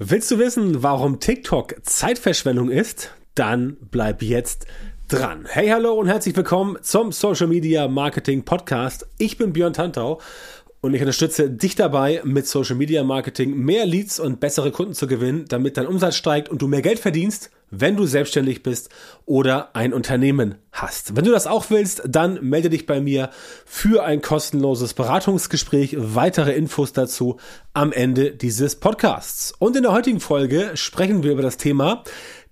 Willst du wissen, warum TikTok Zeitverschwendung ist? Dann bleib jetzt dran. Hey, hallo und herzlich willkommen zum Social Media Marketing Podcast. Ich bin Björn Tantau und ich unterstütze dich dabei, mit Social Media Marketing mehr Leads und bessere Kunden zu gewinnen, damit dein Umsatz steigt und du mehr Geld verdienst, wenn du selbstständig bist oder ein Unternehmen hast. Wenn du das auch willst, dann melde dich bei mir für ein kostenloses Beratungsgespräch. Weitere Infos dazu am Ende dieses Podcasts. Und in der heutigen Folge sprechen wir über das Thema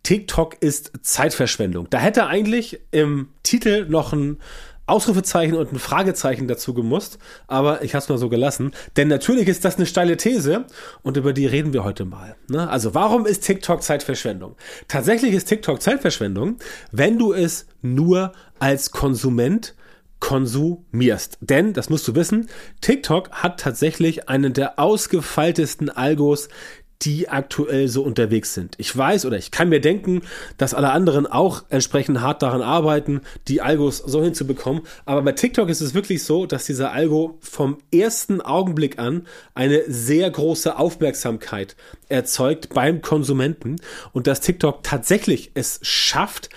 TikTok ist Zeitverschwendung. Da hätte eigentlich im Titel noch ein Ausrufezeichen und ein Fragezeichen dazu gemusst, aber ich habe es mal so gelassen. Denn natürlich ist das eine steile These und über die reden wir heute mal. Ne? Also warum ist TikTok Zeitverschwendung? Tatsächlich ist TikTok Zeitverschwendung, wenn du es nur als Konsument konsumierst. Denn, das musst du wissen, TikTok hat tatsächlich einen der ausgefeiltesten Algos, die aktuell so unterwegs sind. Ich weiß oder ich kann mir denken, dass alle anderen auch entsprechend hart daran arbeiten, die Algos so hinzubekommen. Aber bei TikTok ist es wirklich so, dass dieser Algo vom ersten Augenblick an eine sehr große Aufmerksamkeit erzeugt beim Konsumenten und dass TikTok tatsächlich es schafft,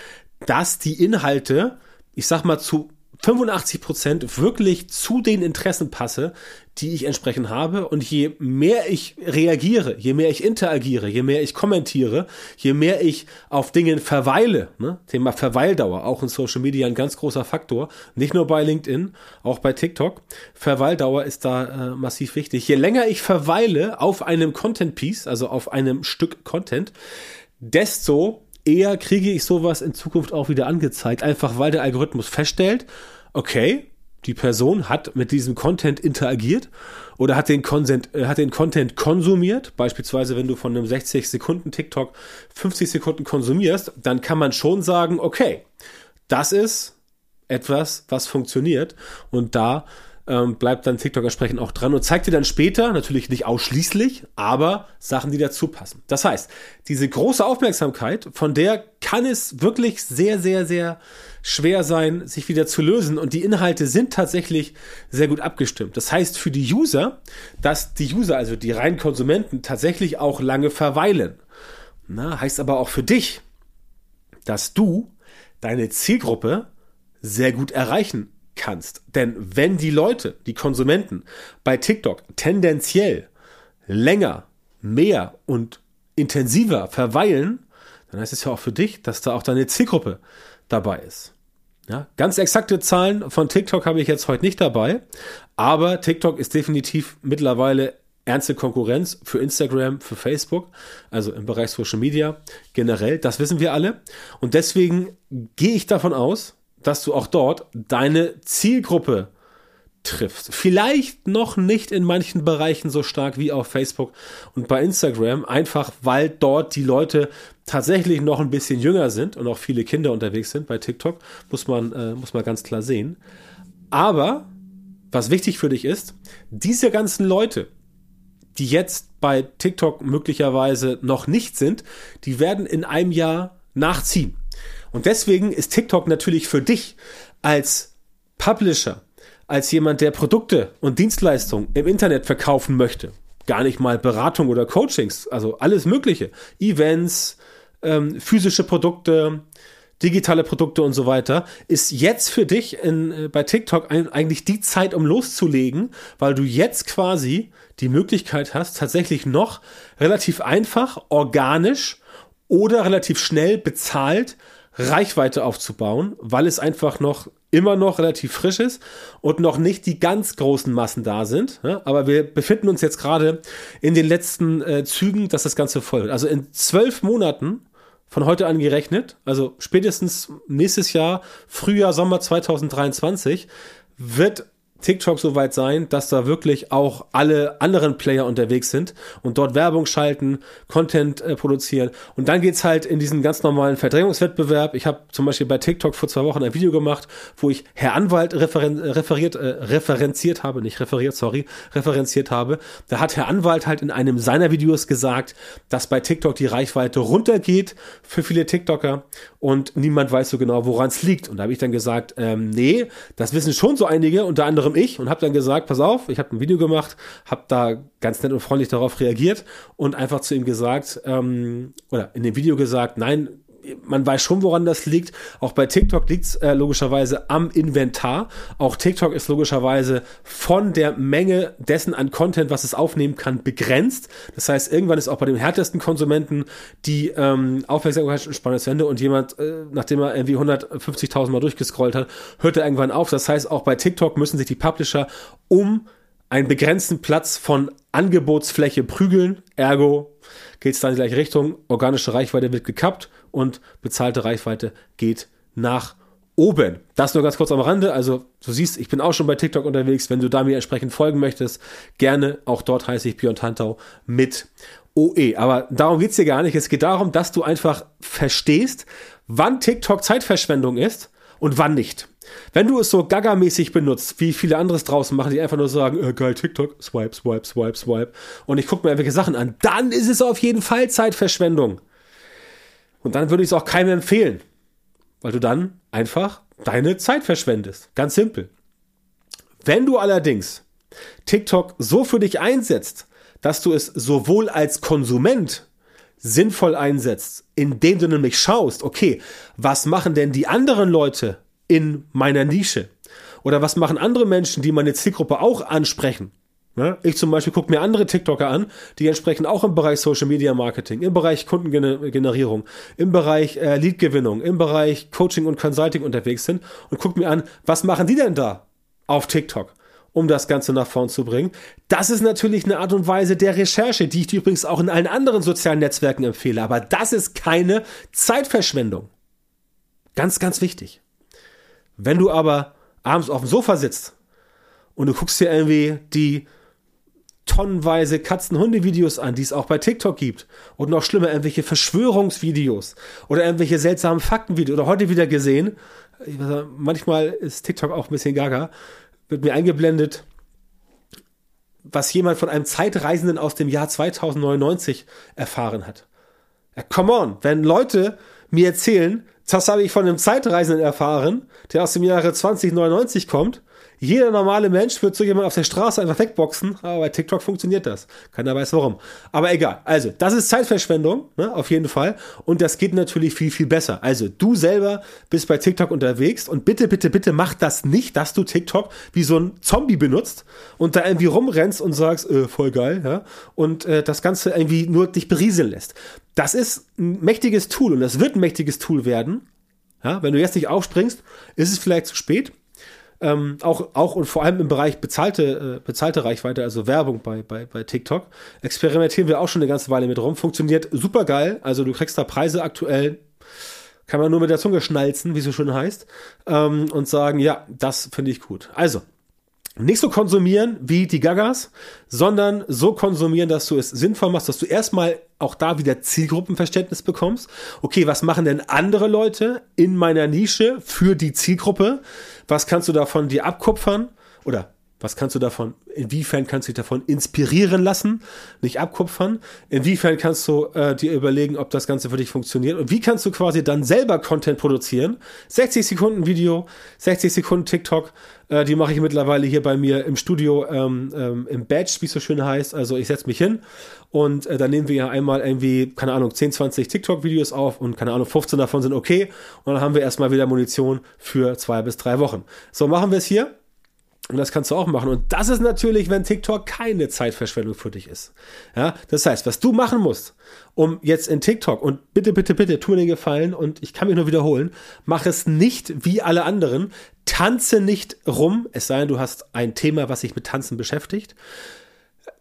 dass die Inhalte, ich sag mal zu 85 Prozent wirklich zu den Interessen passe, die ich entsprechend habe. Und je mehr ich reagiere, je mehr ich interagiere, je mehr ich kommentiere, je mehr ich auf Dingen verweile, ne? Thema Verweildauer, auch in Social Media ein ganz großer Faktor, nicht nur bei LinkedIn, auch bei TikTok. Verweildauer ist da äh, massiv wichtig. Je länger ich verweile auf einem Content Piece, also auf einem Stück Content, desto eher kriege ich sowas in Zukunft auch wieder angezeigt, einfach weil der Algorithmus feststellt, okay, die Person hat mit diesem Content interagiert oder hat den, Content, äh, hat den Content konsumiert. Beispielsweise, wenn du von einem 60 Sekunden TikTok 50 Sekunden konsumierst, dann kann man schon sagen, okay, das ist etwas, was funktioniert. Und da ähm, bleibt dann TikTok entsprechend auch dran und zeigt dir dann später, natürlich nicht ausschließlich, aber Sachen, die dazu passen. Das heißt, diese große Aufmerksamkeit, von der kann es wirklich sehr, sehr, sehr schwer sein, sich wieder zu lösen. Und die Inhalte sind tatsächlich sehr gut abgestimmt. Das heißt für die User, dass die User, also die reinen Konsumenten, tatsächlich auch lange verweilen. Na, heißt aber auch für dich, dass du deine Zielgruppe sehr gut erreichen kannst. Denn wenn die Leute, die Konsumenten bei TikTok tendenziell länger, mehr und intensiver verweilen, dann heißt es ja auch für dich, dass da auch deine Zielgruppe dabei ist. Ja, ganz exakte Zahlen von TikTok habe ich jetzt heute nicht dabei, aber TikTok ist definitiv mittlerweile ernste Konkurrenz für Instagram, für Facebook, also im Bereich Social Media generell. Das wissen wir alle. Und deswegen gehe ich davon aus, dass du auch dort deine Zielgruppe triffst. Vielleicht noch nicht in manchen Bereichen so stark wie auf Facebook und bei Instagram, einfach weil dort die Leute tatsächlich noch ein bisschen jünger sind und auch viele Kinder unterwegs sind. Bei TikTok muss man, äh, muss man ganz klar sehen. Aber was wichtig für dich ist, diese ganzen Leute, die jetzt bei TikTok möglicherweise noch nicht sind, die werden in einem Jahr nachziehen. Und deswegen ist TikTok natürlich für dich als Publisher, als jemand, der Produkte und Dienstleistungen im Internet verkaufen möchte, gar nicht mal Beratung oder Coachings, also alles Mögliche, Events, ähm, physische Produkte, digitale Produkte und so weiter, ist jetzt für dich in, äh, bei TikTok ein, eigentlich die Zeit, um loszulegen, weil du jetzt quasi die Möglichkeit hast, tatsächlich noch relativ einfach, organisch oder relativ schnell bezahlt Reichweite aufzubauen, weil es einfach noch immer noch relativ frisch ist und noch nicht die ganz großen Massen da sind. Ja, aber wir befinden uns jetzt gerade in den letzten äh, Zügen, dass das Ganze voll wird. Also in zwölf Monaten von heute an gerechnet, also spätestens nächstes Jahr, Frühjahr, Sommer 2023, wird TikTok so weit sein, dass da wirklich auch alle anderen Player unterwegs sind und dort Werbung schalten, Content äh, produzieren. Und dann geht's halt in diesen ganz normalen Verdrängungswettbewerb. Ich habe zum Beispiel bei TikTok vor zwei Wochen ein Video gemacht, wo ich Herr Anwalt referen referiert, äh, referenziert habe, nicht referiert, sorry, referenziert habe. Da hat Herr Anwalt halt in einem seiner Videos gesagt, dass bei TikTok die Reichweite runtergeht für viele TikToker und niemand weiß so genau, woran es liegt. Und da habe ich dann gesagt, ähm, nee, das wissen schon so einige, unter anderem anderem ich und habe dann gesagt, pass auf, ich habe ein Video gemacht, habe da ganz nett und freundlich darauf reagiert und einfach zu ihm gesagt, ähm, oder in dem Video gesagt, nein, man weiß schon, woran das liegt. Auch bei TikTok liegt es äh, logischerweise am Inventar. Auch TikTok ist logischerweise von der Menge dessen an Content, was es aufnehmen kann, begrenzt. Das heißt, irgendwann ist auch bei dem härtesten Konsumenten die ähm, Aufmerksamkeitsspanne zu Ende und jemand, äh, nachdem er irgendwie 150.000 Mal durchgescrollt hat, hört er irgendwann auf. Das heißt, auch bei TikTok müssen sich die Publisher um einen begrenzten Platz von Angebotsfläche prügeln. Ergo geht es dann in die gleiche Richtung. Organische Reichweite wird gekappt und bezahlte Reichweite geht nach oben. Das nur ganz kurz am Rande. Also du siehst, ich bin auch schon bei TikTok unterwegs. Wenn du da mir entsprechend folgen möchtest, gerne. Auch dort heiße ich Björn Tantau mit OE. Aber darum geht's hier gar nicht. Es geht darum, dass du einfach verstehst, wann TikTok Zeitverschwendung ist und wann nicht. Wenn du es so gaga-mäßig benutzt, wie viele anderes draußen machen, die einfach nur sagen, äh, geil, TikTok, swipe, swipe, swipe, swipe, und ich gucke mir irgendwelche Sachen an, dann ist es auf jeden Fall Zeitverschwendung. Und dann würde ich es auch keinem empfehlen, weil du dann einfach deine Zeit verschwendest. Ganz simpel. Wenn du allerdings TikTok so für dich einsetzt, dass du es sowohl als Konsument sinnvoll einsetzt, indem du nämlich schaust, okay, was machen denn die anderen Leute in meiner Nische? Oder was machen andere Menschen, die meine Zielgruppe auch ansprechen? Ne? Ich zum Beispiel gucke mir andere TikToker an, die entsprechend auch im Bereich Social Media Marketing, im Bereich Kundengenerierung, im Bereich äh, Leadgewinnung, im Bereich Coaching und Consulting unterwegs sind und gucke mir an, was machen die denn da auf TikTok? um das Ganze nach vorn zu bringen. Das ist natürlich eine Art und Weise der Recherche, die ich übrigens auch in allen anderen sozialen Netzwerken empfehle. Aber das ist keine Zeitverschwendung. Ganz, ganz wichtig. Wenn du aber abends auf dem Sofa sitzt und du guckst dir irgendwie die tonnenweise Katzen-Hunde-Videos an, die es auch bei TikTok gibt. Und noch schlimmer, irgendwelche Verschwörungsvideos oder irgendwelche seltsamen Faktenvideos. Oder heute wieder gesehen, manchmal ist TikTok auch ein bisschen gaga, wird mir eingeblendet, was jemand von einem Zeitreisenden aus dem Jahr 2099 erfahren hat. Ja, come on, wenn Leute mir erzählen, das habe ich von einem Zeitreisenden erfahren, der aus dem Jahre 2099 kommt, jeder normale Mensch wird so jemand auf der Straße einfach wegboxen, aber bei TikTok funktioniert das. Keiner weiß warum. Aber egal. Also, das ist Zeitverschwendung, ne, auf jeden Fall. Und das geht natürlich viel, viel besser. Also, du selber bist bei TikTok unterwegs und bitte, bitte, bitte mach das nicht, dass du TikTok wie so ein Zombie benutzt und da irgendwie rumrennst und sagst, äh, voll geil, ja, und äh, das Ganze irgendwie nur dich berieseln lässt. Das ist ein mächtiges Tool und das wird ein mächtiges Tool werden. Ja, wenn du jetzt nicht aufspringst, ist es vielleicht zu spät ähm, auch, auch und vor allem im Bereich bezahlte, äh, bezahlte Reichweite, also Werbung bei, bei, bei TikTok, experimentieren wir auch schon eine ganze Weile mit rum. Funktioniert super geil. Also du kriegst da Preise aktuell, kann man nur mit der Zunge schnalzen, wie es so schön heißt, ähm, und sagen, ja, das finde ich gut. Also, nicht so konsumieren wie die Gagas, sondern so konsumieren, dass du es sinnvoll machst, dass du erstmal auch da wieder Zielgruppenverständnis bekommst. Okay, was machen denn andere Leute in meiner Nische für die Zielgruppe? Was kannst du davon dir abkupfern? Oder was kannst du davon, inwiefern kannst du dich davon inspirieren lassen, nicht abkupfern? Inwiefern kannst du äh, dir überlegen, ob das Ganze für dich funktioniert? Und wie kannst du quasi dann selber Content produzieren? 60 Sekunden Video, 60 Sekunden TikTok, äh, die mache ich mittlerweile hier bei mir im Studio ähm, ähm, im Badge, wie es so schön heißt. Also ich setze mich hin und äh, dann nehmen wir ja einmal irgendwie, keine Ahnung, 10, 20 TikTok-Videos auf und keine Ahnung, 15 davon sind okay. Und dann haben wir erstmal wieder Munition für zwei bis drei Wochen. So machen wir es hier. Und das kannst du auch machen. Und das ist natürlich, wenn TikTok keine Zeitverschwendung für dich ist. Ja, das heißt, was du machen musst, um jetzt in TikTok und bitte, bitte, bitte, tu mir den Gefallen und ich kann mich nur wiederholen, mach es nicht wie alle anderen. Tanze nicht rum, es sei denn, du hast ein Thema, was sich mit Tanzen beschäftigt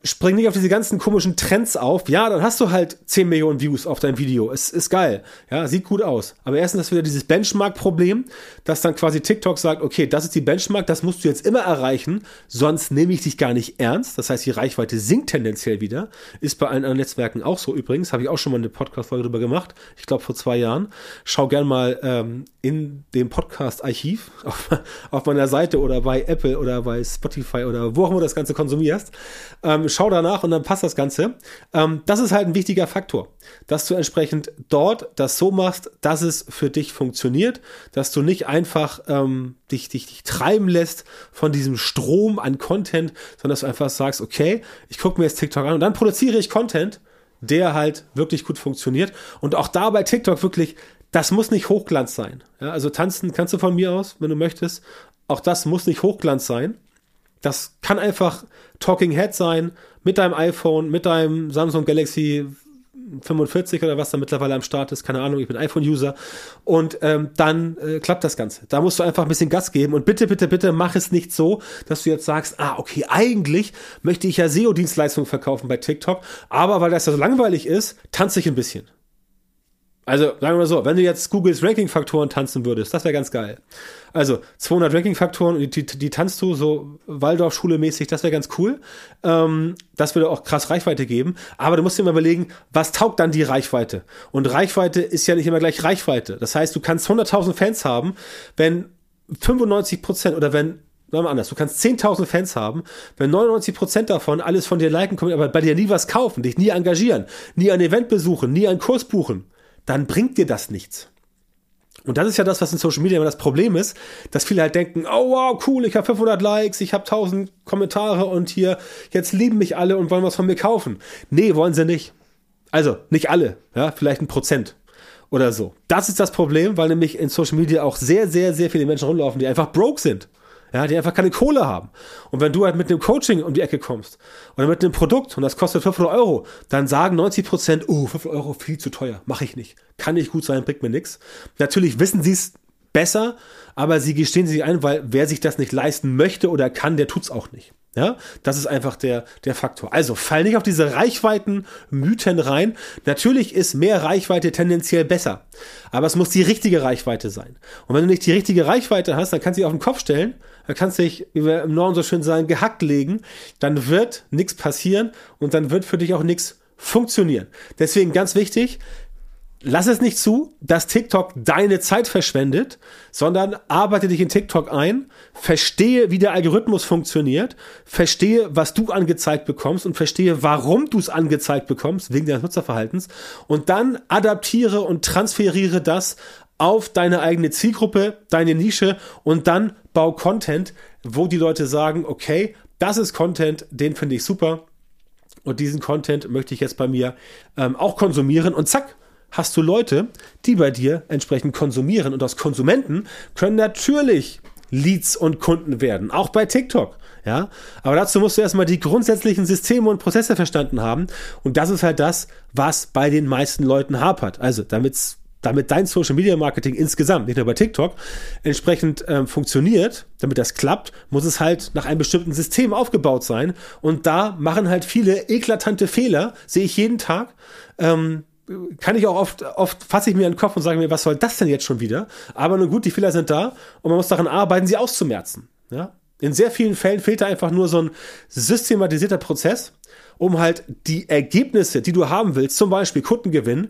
spring nicht auf diese ganzen komischen Trends auf. Ja, dann hast du halt 10 Millionen Views auf dein Video. Es ist geil. Ja, sieht gut aus. Aber erstens ist wieder dieses Benchmark-Problem, dass dann quasi TikTok sagt, okay, das ist die Benchmark, das musst du jetzt immer erreichen, sonst nehme ich dich gar nicht ernst. Das heißt, die Reichweite sinkt tendenziell wieder. Ist bei allen anderen Netzwerken auch so übrigens. Habe ich auch schon mal eine Podcast-Folge drüber gemacht. Ich glaube vor zwei Jahren. Schau gern mal ähm, in dem Podcast-Archiv auf, auf, meiner Seite oder bei Apple oder bei Spotify oder wo auch immer du das Ganze konsumierst. Ähm, schau danach und dann passt das Ganze. Ähm, das ist halt ein wichtiger Faktor, dass du entsprechend dort das so machst, dass es für dich funktioniert, dass du nicht einfach ähm, dich, dich, dich treiben lässt von diesem Strom an Content, sondern dass du einfach sagst, okay, ich gucke mir jetzt TikTok an und dann produziere ich Content, der halt wirklich gut funktioniert. Und auch da bei TikTok wirklich, das muss nicht Hochglanz sein. Ja, also tanzen kannst du von mir aus, wenn du möchtest. Auch das muss nicht Hochglanz sein. Das kann einfach Talking Head sein mit deinem iPhone, mit deinem Samsung Galaxy 45 oder was da mittlerweile am Start ist, keine Ahnung, ich bin iPhone-User. Und ähm, dann äh, klappt das Ganze. Da musst du einfach ein bisschen Gas geben und bitte, bitte, bitte mach es nicht so, dass du jetzt sagst, ah, okay, eigentlich möchte ich ja SEO-Dienstleistungen verkaufen bei TikTok, aber weil das ja so langweilig ist, tanze ich ein bisschen. Also sagen wir mal so, wenn du jetzt Googles Ranking-Faktoren tanzen würdest, das wäre ganz geil. Also 200 Ranking-Faktoren, die, die, die tanzt du so Waldorfschule mäßig, das wäre ganz cool. Ähm, das würde auch krass Reichweite geben. Aber du musst dir mal überlegen, was taugt dann die Reichweite? Und Reichweite ist ja nicht immer gleich Reichweite. Das heißt, du kannst 100.000 Fans haben, wenn 95 Prozent oder wenn Sagen wir anders, du kannst 10.000 Fans haben, wenn 99% davon alles von dir liken, kommen, aber bei dir nie was kaufen, dich nie engagieren, nie ein Event besuchen, nie einen Kurs buchen, dann bringt dir das nichts. Und das ist ja das, was in Social Media immer das Problem ist, dass viele halt denken, oh wow, cool, ich habe 500 Likes, ich habe 1000 Kommentare und hier, jetzt lieben mich alle und wollen was von mir kaufen. Nee, wollen sie nicht. Also, nicht alle, ja, vielleicht ein Prozent oder so. Das ist das Problem, weil nämlich in Social Media auch sehr, sehr, sehr viele Menschen rumlaufen, die einfach broke sind ja, die einfach keine Kohle haben. Und wenn du halt mit einem Coaching um die Ecke kommst oder mit einem Produkt und das kostet 500 Euro, dann sagen 90 Prozent, oh, 500 Euro viel zu teuer, mache ich nicht. Kann nicht gut sein, bringt mir nichts. Natürlich wissen sie es besser, aber sie gestehen sich ein, weil wer sich das nicht leisten möchte oder kann, der tut's auch nicht. Ja, das ist einfach der, der Faktor. Also fall nicht auf diese Reichweiten-Mythen rein. Natürlich ist mehr Reichweite tendenziell besser. Aber es muss die richtige Reichweite sein. Und wenn du nicht die richtige Reichweite hast, dann kannst du dich auf den Kopf stellen, dann kannst du dich, wie wir im Norden so schön sagen, gehackt legen. Dann wird nichts passieren und dann wird für dich auch nichts funktionieren. Deswegen ganz wichtig, lass es nicht zu, dass TikTok deine Zeit verschwendet, sondern arbeite dich in TikTok ein, verstehe, wie der Algorithmus funktioniert, verstehe, was du angezeigt bekommst und verstehe, warum du es angezeigt bekommst, wegen deines Nutzerverhaltens, und dann adaptiere und transferiere das auf deine eigene Zielgruppe, deine Nische und dann bau Content, wo die Leute sagen, okay, das ist Content, den finde ich super. Und diesen Content möchte ich jetzt bei mir ähm, auch konsumieren und zack, hast du Leute, die bei dir entsprechend konsumieren. Und aus Konsumenten können natürlich Leads und Kunden werden, auch bei TikTok. Ja, aber dazu musst du erstmal die grundsätzlichen Systeme und Prozesse verstanden haben. Und das ist halt das, was bei den meisten Leuten hapert. Also, damit's damit dein Social Media Marketing insgesamt, nicht nur bei TikTok, entsprechend ähm, funktioniert, damit das klappt, muss es halt nach einem bestimmten System aufgebaut sein. Und da machen halt viele eklatante Fehler, sehe ich jeden Tag. Ähm, kann ich auch oft, oft fasse ich mir in den Kopf und sage mir, was soll das denn jetzt schon wieder? Aber nun gut, die Fehler sind da und man muss daran arbeiten, sie auszumerzen. Ja? In sehr vielen Fällen fehlt da einfach nur so ein systematisierter Prozess, um halt die Ergebnisse, die du haben willst, zum Beispiel Kundengewinn,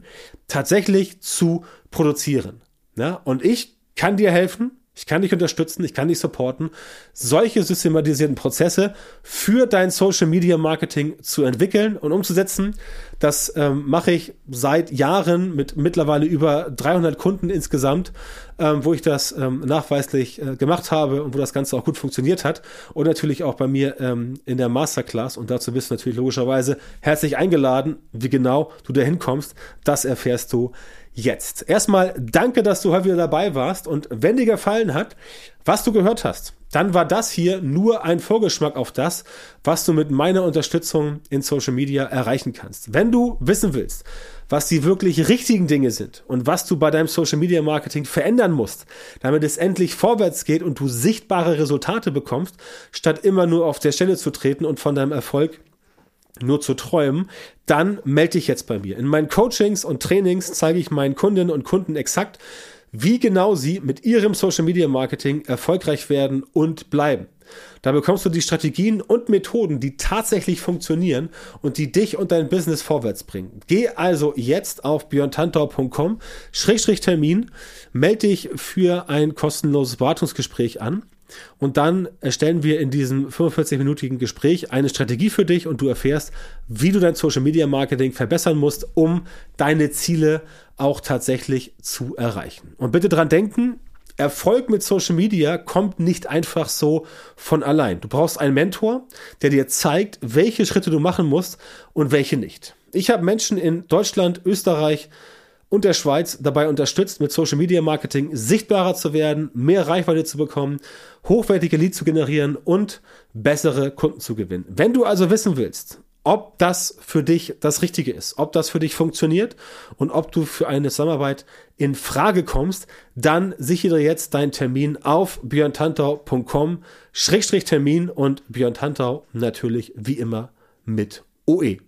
tatsächlich zu produzieren. Ja? Und ich kann dir helfen, ich kann dich unterstützen, ich kann dich supporten, solche systematisierten Prozesse für dein Social Media Marketing zu entwickeln und umzusetzen. Das ähm, mache ich seit Jahren mit mittlerweile über 300 Kunden insgesamt, ähm, wo ich das ähm, nachweislich äh, gemacht habe und wo das Ganze auch gut funktioniert hat. Und natürlich auch bei mir ähm, in der Masterclass. Und dazu bist du natürlich logischerweise herzlich eingeladen. Wie genau du da hinkommst, das erfährst du jetzt. Erstmal danke, dass du heute wieder dabei warst und wenn dir gefallen hat, was du gehört hast, dann war das hier nur ein Vorgeschmack auf das, was du mit meiner Unterstützung in Social Media erreichen kannst. Wenn du wissen willst, was die wirklich richtigen Dinge sind und was du bei deinem Social Media Marketing verändern musst, damit es endlich vorwärts geht und du sichtbare Resultate bekommst, statt immer nur auf der Stelle zu treten und von deinem Erfolg nur zu träumen, dann melde dich jetzt bei mir. In meinen Coachings und Trainings zeige ich meinen Kundinnen und Kunden exakt, wie genau sie mit ihrem Social Media Marketing erfolgreich werden und bleiben. Da bekommst du die Strategien und Methoden, die tatsächlich funktionieren und die dich und dein Business vorwärts bringen. Geh also jetzt auf björntantau.com Termin, melde dich für ein kostenloses Beratungsgespräch an und dann erstellen wir in diesem 45-minütigen Gespräch eine Strategie für dich und du erfährst, wie du dein Social Media Marketing verbessern musst, um deine Ziele auch tatsächlich zu erreichen. Und bitte dran denken, Erfolg mit Social Media kommt nicht einfach so von allein. Du brauchst einen Mentor, der dir zeigt, welche Schritte du machen musst und welche nicht. Ich habe Menschen in Deutschland, Österreich, und der Schweiz dabei unterstützt, mit Social Media Marketing sichtbarer zu werden, mehr Reichweite zu bekommen, hochwertige Leads zu generieren und bessere Kunden zu gewinnen. Wenn du also wissen willst, ob das für dich das Richtige ist, ob das für dich funktioniert und ob du für eine Zusammenarbeit in Frage kommst, dann sichere jetzt deinen Termin auf björntantau.com Schrägstrich Termin und Björn Tantau natürlich wie immer mit OE.